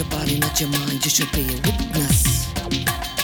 your body, not your mind. You should be a witness.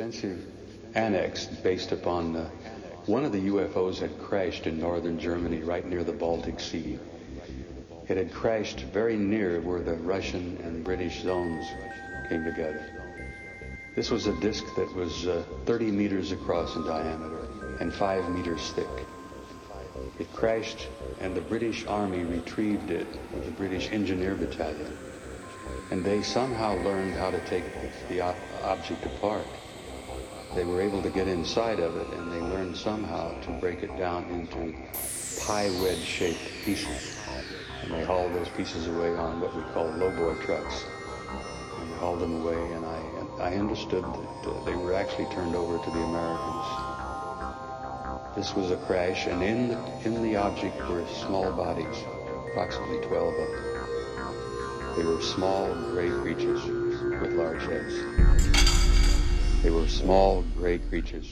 Extensive annex based upon uh, one of the UFOs had crashed in northern Germany, right near the Baltic Sea. It had crashed very near where the Russian and British zones came together. This was a disk that was uh, 30 meters across in diameter and 5 meters thick. It crashed, and the British Army retrieved it with the British Engineer Battalion. And they somehow learned how to take the ob- object apart. They were able to get inside of it, and they learned somehow to break it down into pie wedge-shaped pieces. And they hauled those pieces away on what we call lowboy trucks. And they hauled them away, and I, I understood that uh, they were actually turned over to the Americans. This was a crash, and in the, in the object were small bodies, approximately 12 of them. They were small gray creatures with large heads. They were small gray creatures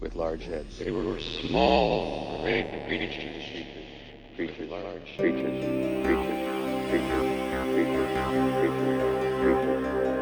with large heads. They were small gray creatures. Creatures, large creatures, creatures, creatures, creatures, creatures, creatures, creatures.